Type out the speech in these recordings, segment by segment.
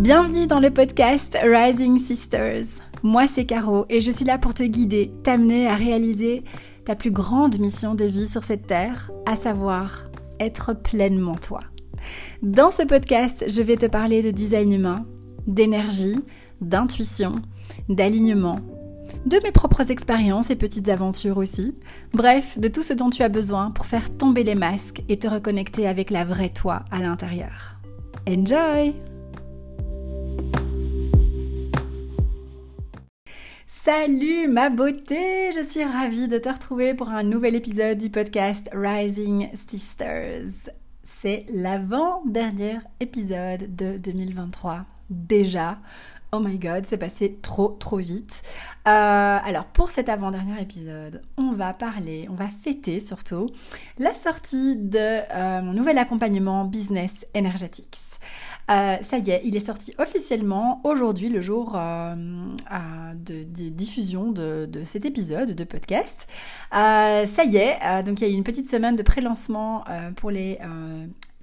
Bienvenue dans le podcast Rising Sisters. Moi c'est Caro et je suis là pour te guider, t'amener à réaliser ta plus grande mission de vie sur cette terre, à savoir être pleinement toi. Dans ce podcast, je vais te parler de design humain, d'énergie, d'intuition, d'alignement, de mes propres expériences et petites aventures aussi. Bref, de tout ce dont tu as besoin pour faire tomber les masques et te reconnecter avec la vraie toi à l'intérieur. Enjoy Salut ma beauté, je suis ravie de te retrouver pour un nouvel épisode du podcast Rising Sisters. C'est l'avant-dernier épisode de 2023 déjà. Oh my god, c'est passé trop trop vite. Euh, alors pour cet avant-dernier épisode, on va parler, on va fêter surtout la sortie de euh, mon nouvel accompagnement Business Energetics. Euh, ça y est, il est sorti officiellement aujourd'hui, le jour de, diffusion de, cet épisode de podcast. ça y est, donc il y a eu une petite semaine de pré-lancement pour les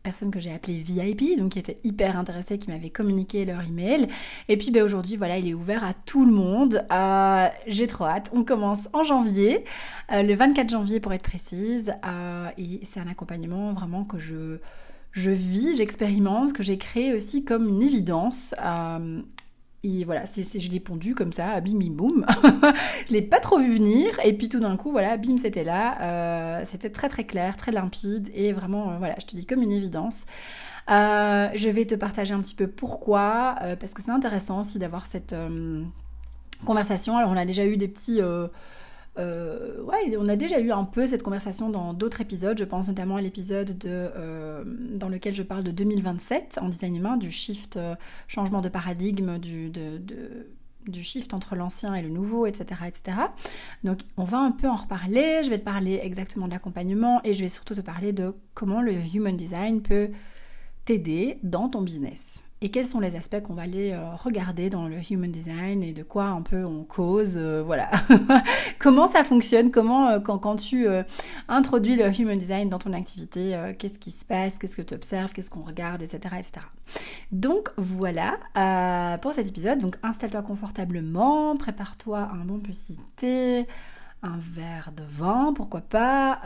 personnes que j'ai appelées VIP, donc qui étaient hyper intéressées, qui m'avaient communiqué leur email. Et puis ben, aujourd'hui, voilà, il est ouvert à tout le monde. Euh, j'ai trop hâte. On commence en janvier, euh, le 24 janvier pour être précise. Euh, et c'est un accompagnement vraiment que je je vis, j'expérimente, que j'ai créé aussi comme une évidence. Et voilà, c'est, je l'ai pondu comme ça, bim bim boum. je l'ai pas trop vu venir. Et puis tout d'un coup, voilà, bim, c'était là. Euh, c'était très très clair, très limpide. Et vraiment, euh, voilà, je te dis comme une évidence. Euh, je vais te partager un petit peu pourquoi, parce que c'est intéressant aussi d'avoir cette conversation. Alors on a déjà eu des petits euh, ouais, on a déjà eu un peu cette conversation dans d'autres épisodes. Je pense notamment à l'épisode euh, dans lequel je parle de 2027 en design humain, du shift, euh, changement de paradigme, du, du shift entre l'ancien et le nouveau, etc., etc. Donc on va un peu en reparler. Je vais te parler exactement de l'accompagnement et je vais surtout te parler de comment le human design peut t'aider dans ton business et quels sont les aspects qu'on va aller euh, regarder dans le human design et de quoi un peu on cause, euh, voilà. comment ça fonctionne, comment euh, quand, quand, tu introduis le human design dans ton activité, qu'est-ce qui se passe, qu'est-ce que tu observes, qu'est-ce qu'on regarde, etc., etc. Donc voilà pour cet épisode. Donc installe-toi confortablement, prépare-toi un bon petit thé un verre de vin, pourquoi pas,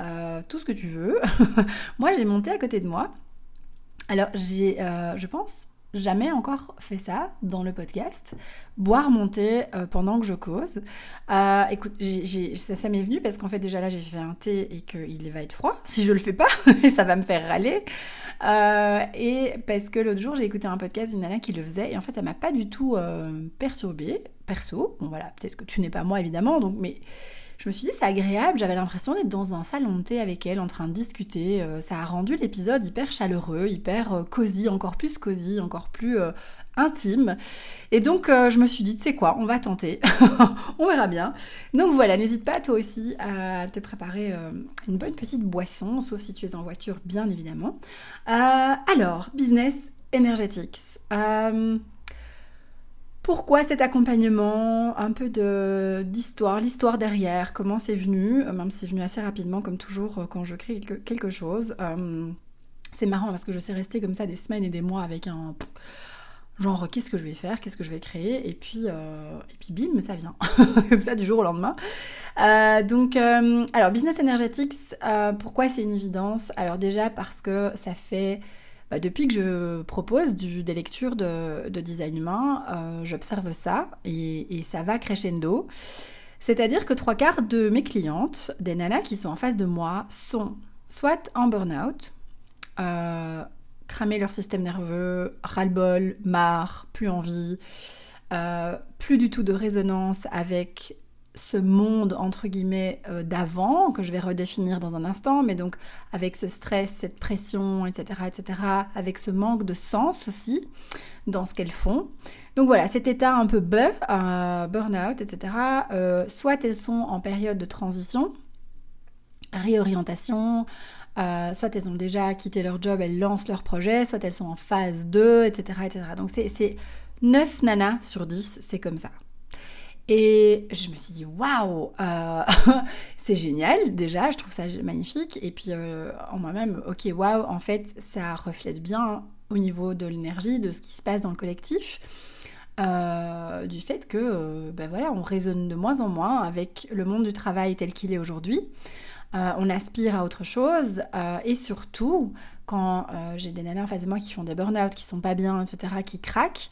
tout ce que tu veux. moi, j'ai monté à côté de moi. Alors, j'ai, je pense, jamais encore fait ça dans le podcast, boire mon thé euh, pendant que je cause. Euh, écoute, ça, m'est venu parce qu'en fait déjà là j'ai fait un thé et qu'il va être froid si je le fais pas et ça va me faire râler. Euh, et parce que l'autre jour j'ai écouté un podcast d'une nana qui le faisait et en fait ça m'a pas du tout perturbée perso. Bon voilà, peut-être que tu n'es pas moi évidemment donc mais je me suis dit c'est agréable, j'avais l'impression d'être dans un salon de thé avec elle en train de discuter. Euh, ça a rendu l'épisode hyper chaleureux, hyper euh, cosy, encore plus cosy, encore plus euh, intime. Et donc je me suis dit, tu sais quoi, on va tenter, on verra bien. Donc voilà, n'hésite pas toi aussi à te préparer une bonne petite boisson, sauf si tu es en voiture, bien évidemment. alors, business energetics. Pourquoi cet accompagnement Un peu d'histoire, l'histoire derrière, comment c'est venu, euh, même si c'est venu assez rapidement, comme toujours euh, quand je crée quelque chose. Euh, c'est marrant parce que je sais rester comme ça des semaines et des mois avec un genre qu'est-ce que je vais faire, qu'est-ce que je vais créer, et puis, et puis bim, ça vient, comme ça du jour au lendemain. donc, alors Business Energetics, pourquoi c'est une évidence? Alors déjà parce que ça fait bah, depuis que je propose des lectures de, design humain, euh, j'observe ça et, ça va crescendo. C'est-à-dire que trois quarts de mes clientes, des nanas qui sont en face de moi, sont soit en burn-out, euh, cramer leur système nerveux, ras-le-bol, marre, plus envie, euh, plus du tout de résonance avec ce monde entre guillemets euh, d'avant que je vais redéfinir dans un instant, mais donc avec ce stress, cette pression, etc., etc., avec ce manque de sens aussi dans ce qu'elles font. Donc voilà, cet état un peu burn, euh, burn-out, etc. Euh, soit elles sont en période de transition, réorientation, soit elles ont déjà quitté leur job, elles lancent leur projet, soit elles sont en phase 2, etc., etc. Donc c'est 9 nanas sur 10, c'est comme ça. Et je me suis dit, waouh, euh, c'est génial déjà, je trouve ça magnifique. Et puis euh, en moi-même, ok, waouh, en fait, ça reflète bien au niveau de l'énergie, de ce qui se passe dans le collectif. Euh, du fait que ben voilà, on raisonne de moins en moins avec le monde du travail tel qu'il est aujourd'hui. On aspire à autre chose et surtout quand j'ai des nanas en face de moi qui font des burn-out, qui sont pas bien, etc., qui craquent,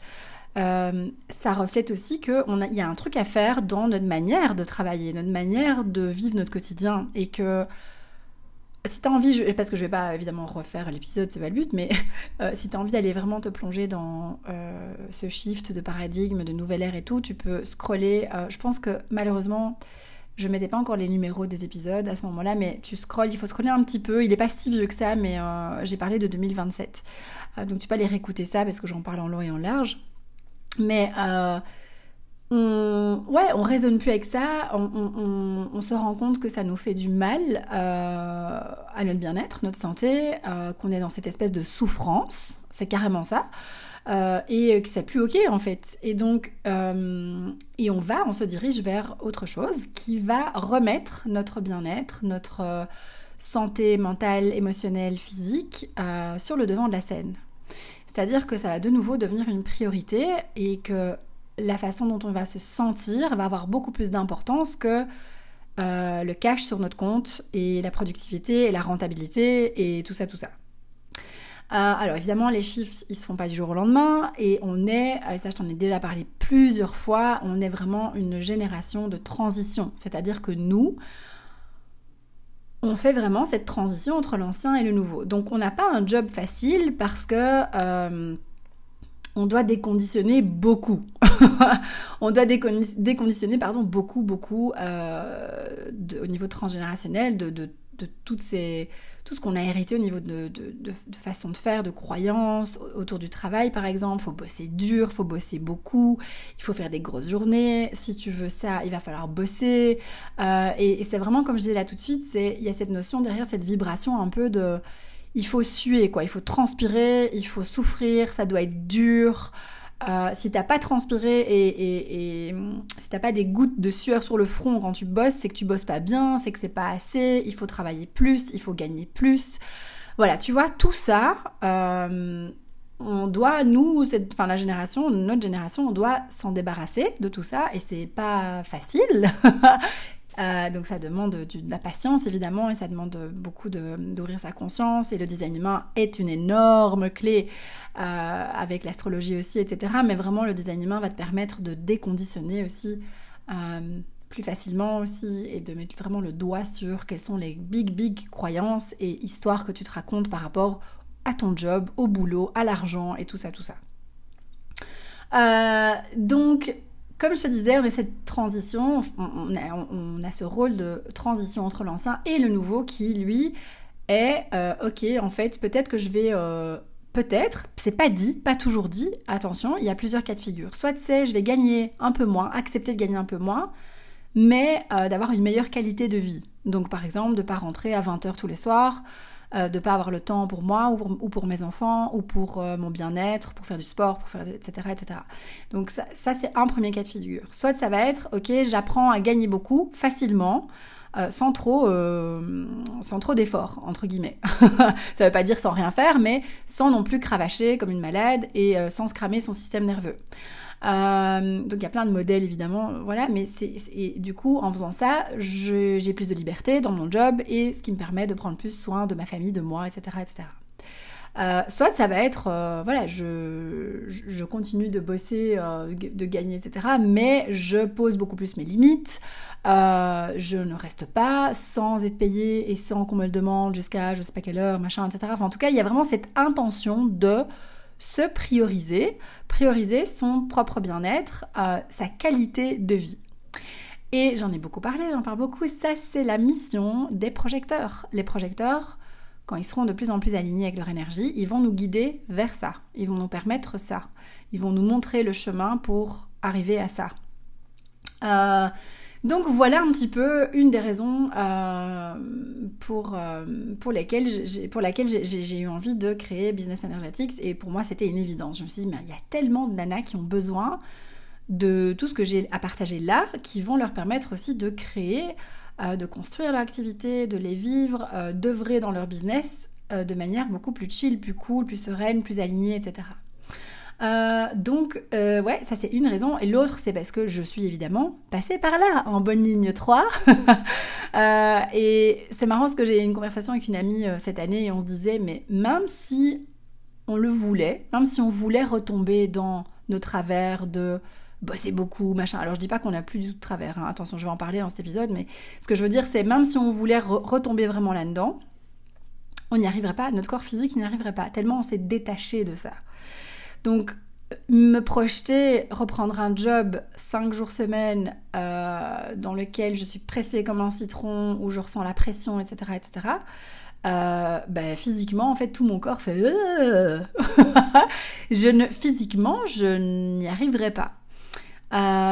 ça reflète aussi qu'il y a un truc à faire dans notre manière de travailler, notre manière de vivre notre quotidien et que si tu as envie, parce que je vais pas évidemment refaire l'épisode, c'est pas le but, mais euh, si tu as envie d'aller vraiment te plonger dans euh, ce shift de paradigme, de nouvelle ère et tout, tu peux scroller. Euh, je pense que malheureusement, je mettais pas encore les numéros des épisodes à ce moment-là, mais tu scrolles, il faut scroller un petit peu. Il est pas si vieux que ça, mais j'ai parlé de 2027. donc tu peux aller réécouter ça parce que j'en parle en long et en large. Mais on, ouais, on raisonne plus avec ça, on, se rend compte que ça nous fait du mal euh, à notre bien-être, notre santé, euh, qu'on est dans cette espèce de souffrance, c'est carrément ça, euh, et que c'est plus ok en fait. Et donc, et on va, on se dirige vers autre chose qui va remettre notre bien-être, notre santé mentale, émotionnelle, physique sur le devant de la scène. C'est-à-dire que ça va de nouveau devenir une priorité et que la façon dont on va se sentir va avoir beaucoup plus d'importance que euh, le cash sur notre compte et la productivité et la rentabilité et tout ça, tout ça. Euh, alors évidemment, les chiffres, ils se font pas du jour au lendemain et on est, et ça je t'en ai déjà parlé plusieurs fois, on est vraiment une génération de transition. C'est-à-dire que nous, on fait vraiment cette transition entre l'ancien et le nouveau. Donc on n'a pas un job facile parce que... Euh, on doit déconditionner beaucoup. on doit déconditionner pardon, beaucoup, beaucoup euh, au niveau transgénérationnel de, de, ces, tout ce qu'on a hérité au niveau de, de, façon de faire, de croyances autour du travail par exemple. Faut bosser dur, faut bosser beaucoup, il faut faire des grosses journées. Si tu veux ça, il va falloir bosser. Euh, et, et c'est vraiment, comme je disais là tout de suite, il y a cette notion derrière, cette vibration un peu de il faut suer, quoi. Il faut transpirer, il faut souffrir, ça doit être dur. Euh, si t'as pas transpiré et, et, et si t'as pas des gouttes de sueur sur le front quand tu bosses, c'est que tu bosses pas bien, c'est que c'est pas assez, il faut travailler plus, il faut gagner plus. Voilà, tu vois, tout ça, euh, on doit, nous, cette, enfin la génération, notre génération, on doit s'en débarrasser de tout ça et c'est pas facile. Euh, donc ça demande de, la patience évidemment et ça demande beaucoup d'ouvrir sa conscience et le design humain est une énorme clé euh, avec l'astrologie aussi etc. Mais vraiment le design humain va te permettre de déconditionner aussi euh, plus facilement aussi et de mettre vraiment le doigt sur quelles sont les big big croyances et histoires que tu te racontes par rapport à ton job, au boulot, à l'argent et tout ça tout ça. donc comme je te disais, on a cette transition, on, a, ce rôle de transition entre l'ancien et le nouveau qui, lui, est euh, ok, en fait, peut-être que je vais. Euh, peut-être, c'est pas dit, pas toujours dit, attention, il y a plusieurs cas de figure. Soit c'est je vais gagner un peu moins, accepter de gagner un peu moins, mais euh, d'avoir une meilleure qualité de vie. Donc par exemple, de pas rentrer à 20h tous les soirs, euh, de pas avoir le temps pour moi ou pour, mes enfants ou pour euh, mon bien-être, pour faire du sport, pour faire etc etc. Donc ça, c'est un premier cas de figure. Soit ça va être ok j'apprends à gagner beaucoup facilement. Euh, sans trop, sans trop d'efforts entre guillemets. ça veut pas dire sans rien faire, mais sans non plus cravacher comme une malade et sans se cramer son système nerveux. Euh, donc il y a plein de modèles évidemment, voilà, mais c'est du coup en faisant ça, j'ai plus de liberté dans mon job et ce qui me permet de prendre plus soin de ma famille, de moi, etc. etc. Euh, soit ça va être, euh, voilà, je, je, continue de bosser, de gagner, etc. Mais je pose beaucoup plus mes limites. je ne reste pas sans être payée et sans qu'on me le demande jusqu'à je sais pas quelle heure, machin, etc. Enfin, en tout cas, il y a vraiment cette intention de se prioriser, prioriser son propre bien-être, euh, sa qualité de vie. Et j'en ai beaucoup parlé, j'en parle beaucoup, ça c'est la mission des projecteurs. Les projecteurs, quand ils seront de plus en plus alignés avec leur énergie, ils vont nous guider vers ça, ils vont nous permettre ça, ils vont nous montrer le chemin pour arriver à ça. Euh, donc voilà un petit peu une des raisons euh, pour, euh, pour, lesquelles laquelle j'ai, eu envie de créer Business Energetics et pour moi c'était une évidence. Je me suis dit, mais il y a tellement de nanas qui ont besoin de tout ce que j'ai à partager là qui vont leur permettre aussi de créer, euh, de construire leur activité, de les vivre, d'œuvrer dans leur business de manière beaucoup plus chill, plus cool, plus sereine, plus alignée, etc. Euh, donc, euh, ouais, ça c'est une raison. Et l'autre, c'est parce que je suis évidemment passée par là, en bonne ligne 3. euh, et c'est marrant parce que j'ai eu une conversation avec une amie euh, cette année et on se disait, mais même si on le voulait, même si on voulait retomber dans nos travers de bosser beaucoup, machin. Alors je dis pas qu'on a plus du tout de travers, hein. attention, je vais en parler dans cet épisode, mais ce que je veux dire, c'est même si on voulait retomber vraiment là-dedans, on n'y arriverait pas, notre corps physique n'y arriverait pas, tellement on s'est détaché de ça. Donc, me projeter, reprendre un job 5 jours semaine euh, dans lequel je suis pressée comme un citron, où je ressens la pression, etc., etc., euh, ben, physiquement, en fait, tout mon corps fait... Euh. je ne, physiquement, je n'y arriverai pas.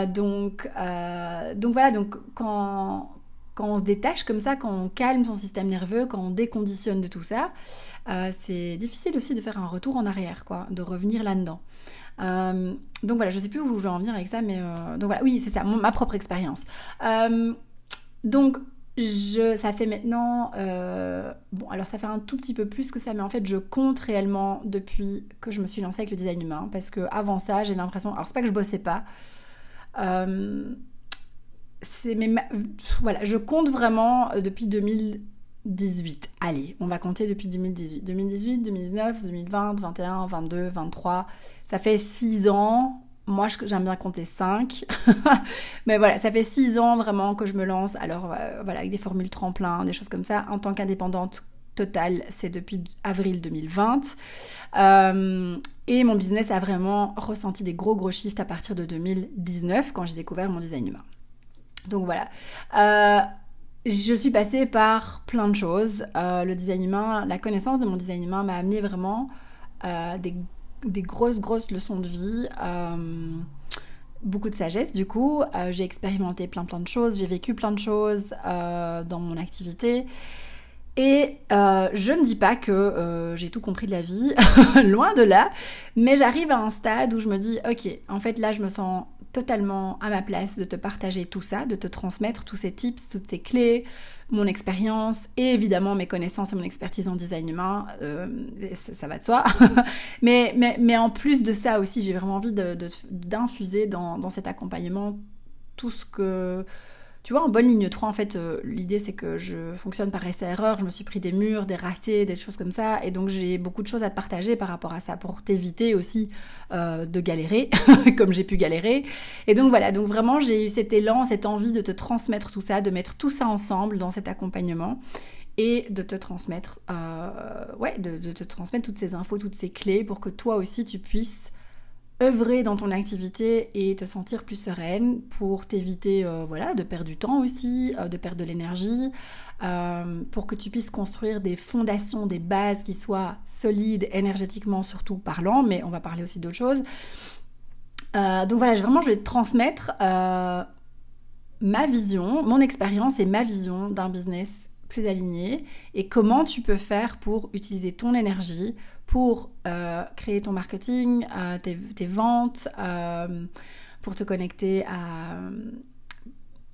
donc, donc voilà, donc quand, quand on se détache comme ça, quand on calme son système nerveux, quand on déconditionne de tout ça, euh, c'est difficile aussi de faire un retour en arrière, quoi, de revenir là-dedans. Euh, donc voilà, je sais plus où je vais en venir avec ça, mais euh, donc voilà, oui, c'est ça, ma propre expérience. donc je, ça fait maintenant, bon, alors ça fait un tout petit peu plus que ça, mais en fait, je compte réellement depuis que je me suis lancée avec le design humain, parce que avant ça, j'ai l'impression, alors c'est pas que je bossais pas c'est mais voilà, je compte vraiment euh, depuis 2018. Allez, on va compter depuis 2018. 2018, 2019, 2020, 2021, 22, 23. Ça fait 6 ans. Moi, j'aime bien compter 5. mais voilà, ça fait 6 ans vraiment que je me lance. Alors euh, voilà, avec des formules tremplin, des choses comme ça. En tant qu'indépendante totale, c'est depuis avril 2020. Euh, et mon business a vraiment ressenti des gros gros shifts à partir de 2019 quand j'ai découvert mon design humain. Donc voilà. Euh, je suis passée par plein de choses. Euh, le design humain, la connaissance de mon design humain m'a amené vraiment euh, des, des, grosses, grosses leçons de vie. beaucoup de sagesse du coup. j'ai expérimenté plein, plein de choses. J'ai vécu plein de choses dans mon activité. Et je ne dis pas que j'ai tout compris de la vie, loin de là, mais j'arrive à un stade où je me dis, ok, en fait là je me sens totalement à ma place de te partager tout ça, de te transmettre tous ces tips, toutes ces clés, mon expérience et évidemment mes connaissances et mon expertise en design humain, euh, ça, va de soi. mais, en plus de ça aussi, j'ai vraiment envie d'infuser dans cet accompagnement tout ce que tu vois, en bonne ligne 3, en fait, euh, l'idée c'est que je fonctionne par essai-erreur, je me suis pris des murs, des ratés, des choses comme ça, et donc j'ai beaucoup de choses à te partager par rapport à ça pour t'éviter aussi euh, de galérer, comme j'ai pu galérer. Et donc voilà, donc vraiment j'ai eu cet élan, cette envie de te transmettre tout ça, de mettre tout ça ensemble dans cet accompagnement et de te transmettre, euh, ouais, de, de, te transmettre toutes ces infos, toutes ces clés pour que toi aussi tu puisses œuvrer dans ton activité et te sentir plus sereine pour t'éviter euh, voilà, de perdre du temps aussi, euh, de perdre de l'énergie, euh, pour que tu puisses construire des fondations, des bases qui soient solides énergétiquement surtout parlant, mais on va parler aussi d'autres choses. donc voilà, vraiment je vais te transmettre ma vision, mon expérience et ma vision d'un business plus aligné et comment tu peux faire pour utiliser ton énergie pour euh, créer ton marketing, euh, tes, ventes, euh, pour te connecter à,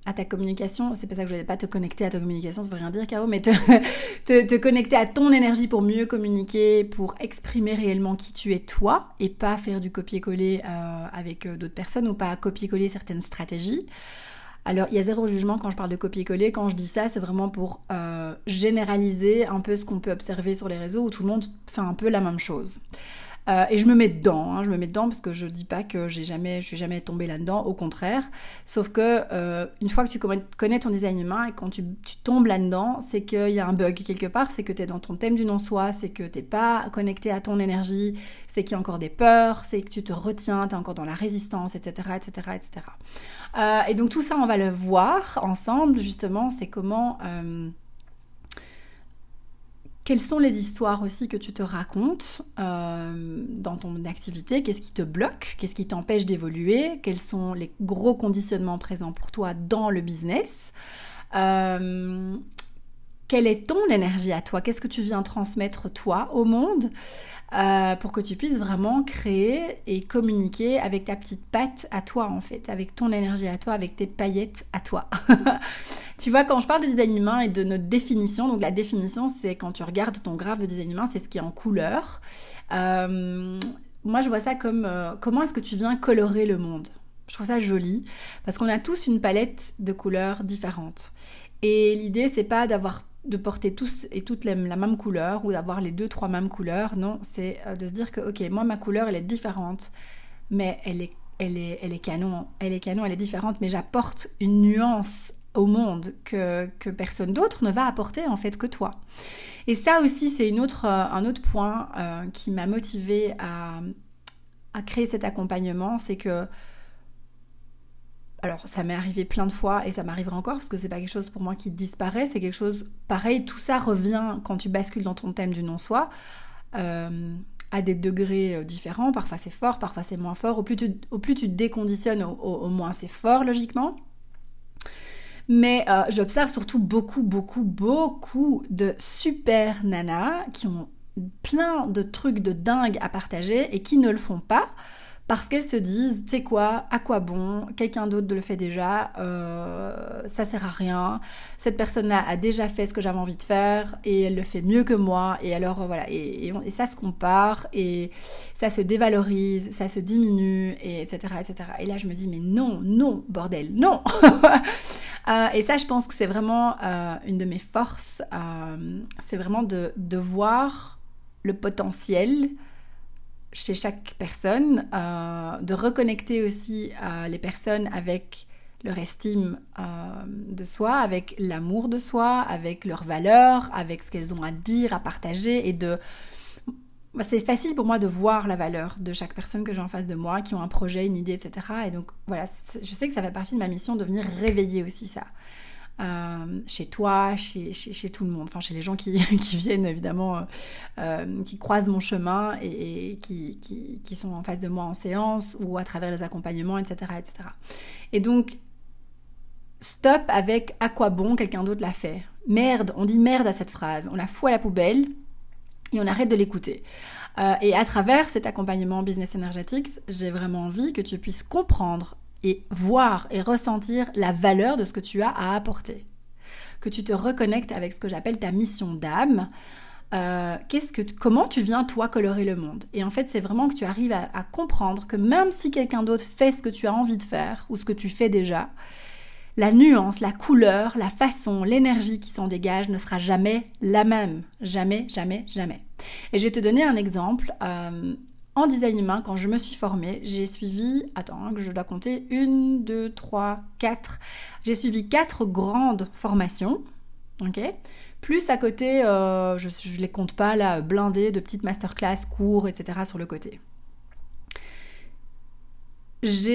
à ta communication. C'est pas ça que je voulais pas te connecter à ta communication, ça veut rien dire, Caro, mais te, te, te, connecter à ton énergie pour mieux communiquer, pour exprimer réellement qui tu es toi et pas faire du copier-coller avec d'autres personnes ou pas copier-coller certaines stratégies. Alors, il y a zéro jugement quand je parle de copier-coller. Quand je dis ça, c'est vraiment pour euh, généraliser un peu ce qu'on peut observer sur les réseaux où tout le monde fait un peu la même chose. Euh, et je me mets dedans, hein, je me mets dedans parce que je dis pas que j'ai jamais, je suis jamais tombée là-dedans, au contraire. Sauf que euh, une fois que tu connais ton design humain et quand tu, tombes là-dedans, c'est qu'il y a un bug quelque part, c'est que tu es dans ton thème du non-soi, c'est que t'es pas connecté à ton énergie, c'est qu'il y a encore des peurs, c'est que tu te retiens, tu es encore dans la résistance, etc., etc., etc. et donc tout ça, on va le voir ensemble justement, c'est comment euh, quelles sont les histoires aussi que tu te racontes euh, dans ton activité? Qu'est-ce qui te bloque? Qu'est-ce qui t'empêche d'évoluer? Quels sont les gros conditionnements présents pour toi dans le business? Euh, quelle est ton énergie à toi? Qu'est-ce que tu viens transmettre toi au monde euh, pour que tu puisses vraiment créer et communiquer avec ta petite patte à toi en fait, avec ton énergie à toi, avec tes paillettes à toi? tu vois, quand je parle de design humain et de notre définition, donc la définition c'est quand tu regardes ton graphe de design humain, c'est ce qui est en couleur. Euh, moi je vois ça comme euh, comment est-ce que tu viens colorer le monde? Je trouve ça joli parce qu'on a tous une palette de couleurs différentes. Et l'idée, c'est pas d'avoir de porter tous et toutes la même couleur ou d'avoir les deux, trois mêmes couleurs. Non, c'est euh, de se dire que, ok, moi, ma couleur, elle est différente, mais elle est, elle est, elle est canon. Elle est canon, elle est différente, mais j'apporte une nuance au monde que, que personne d'autre ne va apporter, en fait, que toi. Et ça aussi, c'est une autre, euh, un autre point euh, qui m'a motivé à, à créer cet accompagnement, c'est que alors ça m'est arrivé plein de fois et ça m'arrivera encore parce que c'est pas quelque chose pour moi qui disparaît, c'est quelque chose pareil, tout ça revient quand tu bascules dans ton thème du non-soi. Euh, à des degrés euh, différents, parfois c'est fort, parfois c'est moins fort, au plus tu, te déconditionnes, au, moins c'est fort logiquement. Mais euh, j'observe surtout beaucoup, beaucoup, beaucoup de super nanas qui ont plein de trucs de dingue à partager et qui ne le font pas parce qu'elles se disent, tu sais quoi, à quoi bon, quelqu'un d'autre le fait déjà, euh, ça sert à rien, cette personne-là a déjà fait ce que j'avais envie de faire et elle le fait mieux que moi, et alors euh, voilà, et, ça se compare, et ça se dévalorise, ça se diminue, et etc., etc. Et là je me dis, mais non, non, bordel, non euh, Et ça je pense que c'est vraiment une de mes forces, c'est vraiment de, de voir le potentiel chez chaque personne, euh, de reconnecter aussi euh, les personnes avec leur estime euh, de soi, avec l'amour de soi, avec leurs valeurs, avec ce qu'elles ont à dire, à partager et de... Bah, c'est facile pour moi de voir la valeur de chaque personne que j'ai en face de moi, qui ont un projet, une idée, etc. Et donc voilà, je sais que ça fait partie de ma mission de venir réveiller aussi ça. Euh, chez toi, chez, tout le monde, enfin chez les gens qui, viennent évidemment, euh, euh, qui croisent mon chemin et, qui, qui, sont en face de moi en séance ou à travers les accompagnements, etc. etc. Et donc, stop avec à quoi bon? quelqu'un d'autre l'a fait. Merde, on dit merde à cette phrase, on la fout à la poubelle et on arrête de l'écouter. et à travers cet accompagnement Business Energetics, j'ai vraiment envie que tu puisses comprendre et voir et ressentir la valeur de ce que tu as à apporter. Que tu te reconnectes avec ce que j'appelle ta mission d'âme. Euh, qu'est-ce que, comment tu viens toi colorer le monde? Et en fait, c'est vraiment que tu arrives à, comprendre que même si quelqu'un d'autre fait ce que tu as envie de faire ou ce que tu fais déjà, la nuance, la couleur, la façon, l'énergie qui s'en dégage ne sera jamais la même. Jamais, jamais, jamais. Et je vais te donner un exemple. Euh, en design humain, quand je me suis formée, j'ai suivi, attends, hein, que je dois compter, une, deux, trois, quatre. J'ai suivi quatre grandes formations, ok? Plus à côté, euh, je ne les compte pas là, blindées de petites masterclass, cours, etc. sur le côté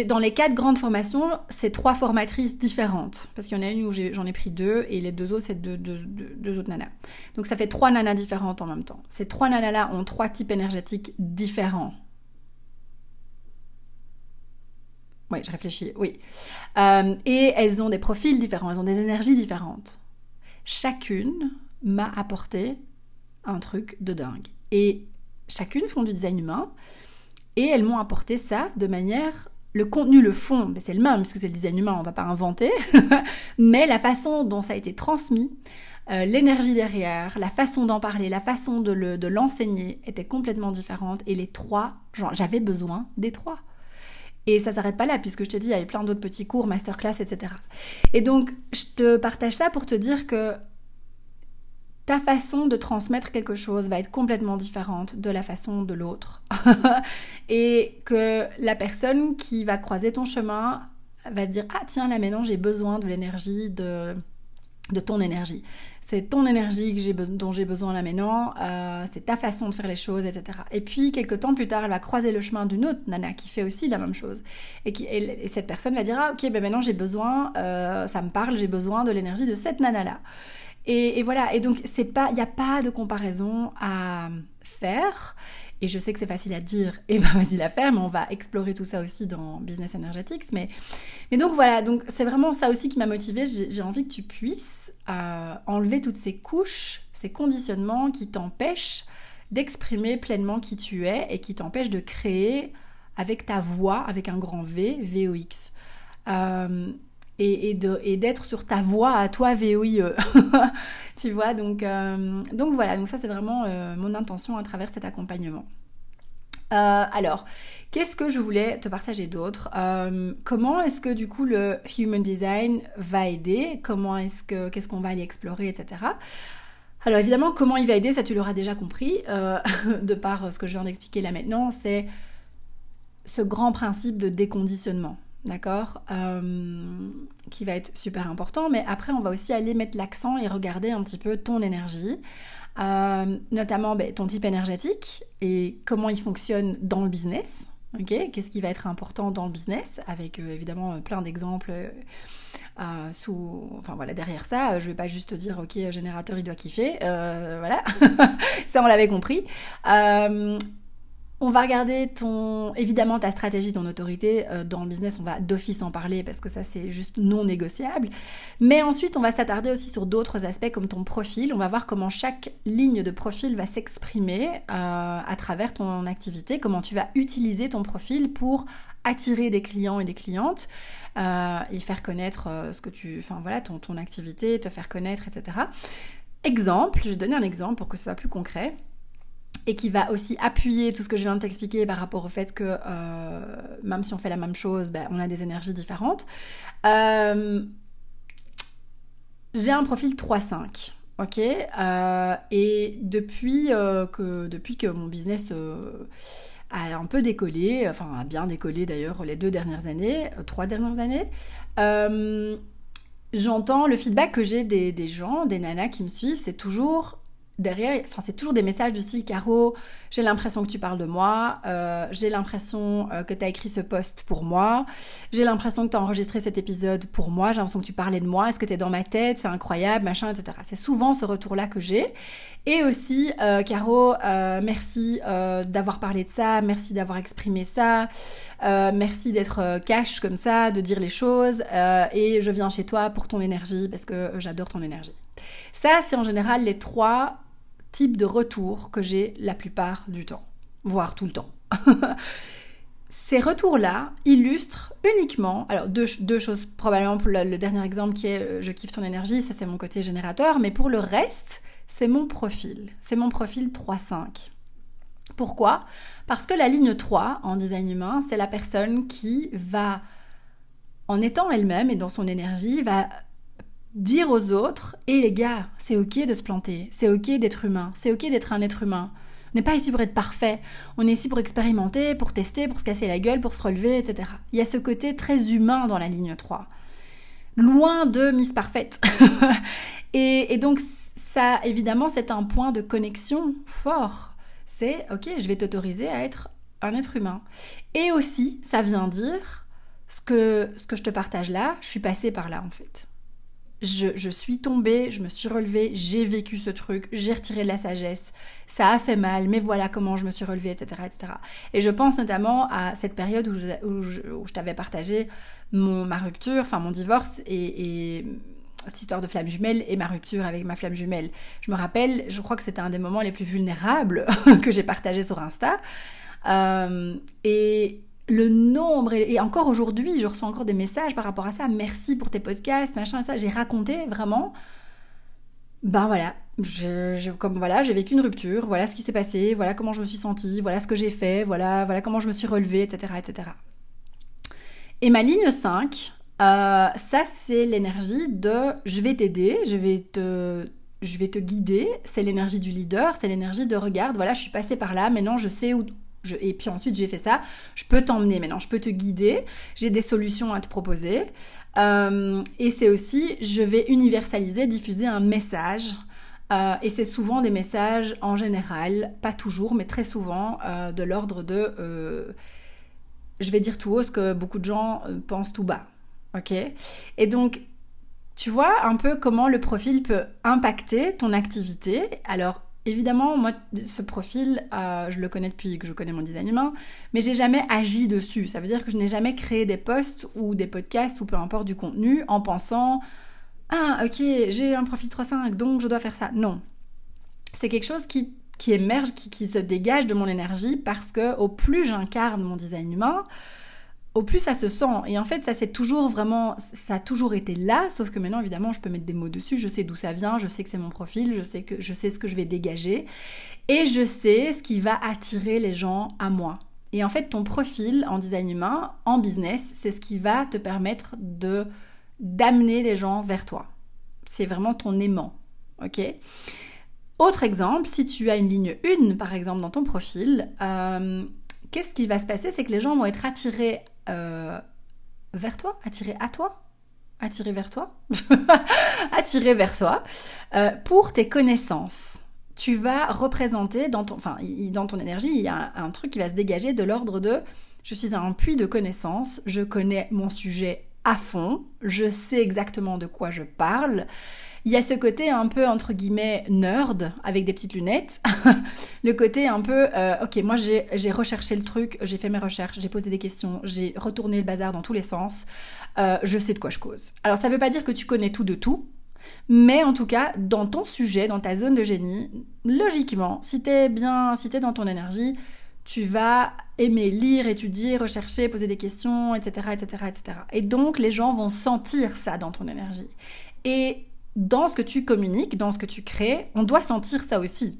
dans les quatre grandes formations, c'est trois formatrices différentes. Parce qu'il y en a une où j'en ai, pris deux et les deux autres, c'est deux, deux, autres nanas. Donc ça fait trois nanas différentes en même temps. Ces trois nanas-là ont trois types énergétiques différents. Oui, je réfléchis, oui. Euh, et elles ont des profils différents, elles ont des énergies différentes. Chacune m'a apporté un truc de dingue. Et chacune font du design humain. Et elles m'ont apporté ça de manière le contenu, le fond, c'est le même, parce que c'est le design humain, on va pas inventer, mais la façon dont ça a été transmis, euh, l'énergie derrière, la façon d'en parler, la façon de l'enseigner était complètement différente, et les trois, j'avais besoin des trois. Et ça s'arrête pas là, puisque je t'ai dit, il y avait plein d'autres petits cours, masterclass, etc. Et donc, je te partage ça pour te dire que ta façon de transmettre quelque chose va être complètement différente de la façon de l'autre. et que la personne qui va croiser ton chemin va se dire Ah, tiens, là maintenant j'ai besoin de l'énergie de, de ton énergie. C'est ton énergie que dont j'ai besoin là maintenant, euh, c'est ta façon de faire les choses, etc. Et puis, quelques temps plus tard, elle va croiser le chemin d'une autre nana qui fait aussi la même chose. Et, qui, et, cette personne va dire Ah, ok, ben maintenant j'ai besoin, euh, ça me parle, j'ai besoin de l'énergie de cette nana-là. Et, voilà, et donc il n'y a pas de comparaison à faire. Et je sais que c'est facile à dire et pas facile à faire, mais on va explorer tout ça aussi dans Business Energetics. Mais, mais donc voilà, donc c'est vraiment ça aussi qui m'a motivée. J'ai envie que tu puisses euh, enlever toutes ces couches, ces conditionnements qui t'empêchent d'exprimer pleinement qui tu es et qui t'empêchent de créer avec ta voix, avec un grand V, VOX. Euh, et, d'être sur ta voix à toi VOIE. tu vois, donc, euh, donc voilà, donc ça c'est vraiment euh, mon intention à travers cet accompagnement. alors, qu'est-ce que je voulais te partager d'autre? Comment est-ce que du coup le Human Design va aider? Comment est-ce que qu'est-ce qu'on va aller explorer, etc. Alors évidemment, comment il va aider, ça tu l'auras déjà compris, de par ce que je viens d'expliquer là maintenant, c'est ce grand principe de déconditionnement d'accord euh, Qui va être super important. Mais après, on va aussi aller mettre l'accent et regarder un petit peu ton énergie, euh, notamment ben, ton type énergétique et comment il fonctionne dans le business. Ok? Qu'est-ce qui va être important dans le business Avec euh, évidemment plein d'exemples. sous, enfin voilà, derrière ça, je vais pas juste dire ok, générateur il doit kiffer, voilà, ça on l'avait compris. On va regarder ton, évidemment ta stratégie, ton autorité. Euh, dans le business, on va d'office en parler parce que ça c'est juste non négociable. Mais ensuite, on va s'attarder aussi sur d'autres aspects comme ton profil. On va voir comment chaque ligne de profil va s'exprimer euh, à travers ton activité, comment tu vas utiliser ton profil pour attirer des clients et des clientes euh, et faire connaître ce que tu, enfin voilà, ton, ton activité, te faire connaître, etc. Exemple, je vais donner un exemple pour que ce soit plus concret et qui va aussi appuyer tout ce que je viens de t'expliquer par rapport au fait que euh, même si on fait la même chose, ben, on a des énergies différentes. Euh, j'ai un profil 3-5. Ok, euh, et depuis que depuis que mon business a un peu décollé, enfin a bien décollé d'ailleurs les deux dernières années, trois dernières années, j'entends le feedback que j'ai des, des, gens, des nanas qui me suivent, c'est toujours derrière, enfin, c'est toujours des messages du style Caro, j'ai l'impression que tu parles de moi, euh, j'ai l'impression euh, que tu as écrit ce post pour moi, j'ai l'impression que tu as enregistré cet épisode pour moi, j'ai l'impression que tu parlais de moi, est-ce que tu es dans ma tête, c'est incroyable, machin, etc. C'est souvent ce retour-là que j'ai. Et aussi, euh, Caro, merci d'avoir parlé de ça, merci d'avoir exprimé ça, merci d'être cash comme ça, de dire les choses, et je viens chez toi pour ton énergie parce que j'adore ton énergie. Ça, c'est en général les trois type de retour que j'ai la plupart du temps, voire tout le temps. Ces retours-là illustrent uniquement, alors deux, choses probablement pour le, dernier exemple qui est euh, je kiffe ton énergie, ça c'est mon côté générateur, mais pour le reste, c'est mon profil, c'est mon profil 3-5. Pourquoi? Parce que la ligne 3 en design humain, c'est la personne qui va, en étant elle-même et dans son énergie, va dire aux autres, et les gars, c'est ok de se planter, c'est ok d'être humain, c'est ok d'être un être humain. On n'est pas ici pour être parfait, on est ici pour expérimenter, pour tester, pour se casser la gueule, pour se relever, etc. Il y a ce côté très humain dans la ligne 3. Loin de Miss Parfaite. et, et donc ça, évidemment, c'est un point de connexion fort. C'est, ok, je vais t'autoriser à être un être humain. Et aussi, ça vient dire ce que, ce que je te partage là, je suis passée par là en fait je, suis tombée, je me suis relevée, j'ai vécu ce truc, j'ai retiré de la sagesse, ça a fait mal, mais voilà comment je me suis relevée, etc. etc. Et je pense notamment à cette période où je, t'avais partagé mon, ma rupture, enfin mon divorce et, cette histoire de flamme jumelle et ma rupture avec ma flamme jumelle. Je me rappelle, je crois que c'était un des moments les plus vulnérables que j'ai partagé sur Insta. Euh, et le nombre, et, encore aujourd'hui, je reçois encore des messages par rapport à ça. Merci pour tes podcasts, machin, ça. J'ai raconté vraiment. Ben voilà, comme voilà, j'ai vécu une rupture, voilà ce qui s'est passé, voilà comment je me suis sentie, voilà ce que j'ai fait, voilà, voilà comment je me suis relevée, etc. etc. Et ma ligne 5, euh, ça c'est l'énergie de je vais t'aider, je vais te je vais te guider, c'est l'énergie du leader, c'est l'énergie de regarde, voilà, je suis passée par là, maintenant je sais où, et puis ensuite j'ai fait ça, je peux t'emmener maintenant, je peux te guider, j'ai des solutions à te proposer. Euh, et c'est aussi, je vais universaliser, diffuser un message. Euh, et c'est souvent des messages en général, pas toujours, mais très souvent, euh, de l'ordre de, je vais dire tout haut ce que beaucoup de gens pensent tout bas. Ok? Et donc, tu vois un peu comment le profil peut impacter ton activité. Alors, évidemment, moi, ce profil, euh, je le connais depuis que je connais mon design humain, mais j'ai jamais agi dessus. Ça veut dire que je n'ai jamais créé des posts ou des podcasts ou peu importe du contenu en pensant ah ok j'ai un profil 3.5 donc je dois faire ça. Non, c'est quelque chose qui, qui émerge, qui, qui, se dégage de mon énergie parce que au plus j'incarne mon design humain, au plus ça se sent. Et en fait, ça c'est toujours vraiment, ça a toujours été là, sauf que maintenant évidemment, je peux mettre des mots dessus. Je sais d'où ça vient, je sais que c'est mon profil, je sais que je sais ce que je vais dégager, et je sais ce qui va attirer les gens à moi. Et en fait, ton profil en design humain, en business, c'est ce qui va te permettre de d'amener les gens vers toi. C'est vraiment ton aimant, ok? Autre exemple, si tu as une ligne 1 par exemple dans ton profil, euh, qu'est-ce qui va se passer? C'est que les gens vont être attirés euh, vers toi, attiré à toi, attiré vers toi, attiré vers toi, euh, pour tes connaissances. Tu vas représenter dans ton, enfin, dans ton énergie, il y a un truc qui va se dégager de l'ordre de je suis un puits de connaissances, je connais mon sujet à fond, je sais exactement de quoi je parle, il y a ce côté un peu entre guillemets nerd avec des petites lunettes, le côté un peu euh, ok moi j'ai recherché le truc, j'ai fait mes recherches, j'ai posé des questions, j'ai retourné le bazar dans tous les sens, euh, je sais de quoi je cause. Alors ça veut pas dire que tu connais tout de tout, mais en tout cas dans ton sujet, dans ta zone de génie, logiquement, si t'es bien, si t'es dans ton énergie, tu vas aimer lire, étudier, rechercher, poser des questions, etc., etc., etc. Et donc les gens vont sentir ça dans ton énergie. Et dans ce que tu communiques, dans ce que tu crées, on doit sentir ça aussi.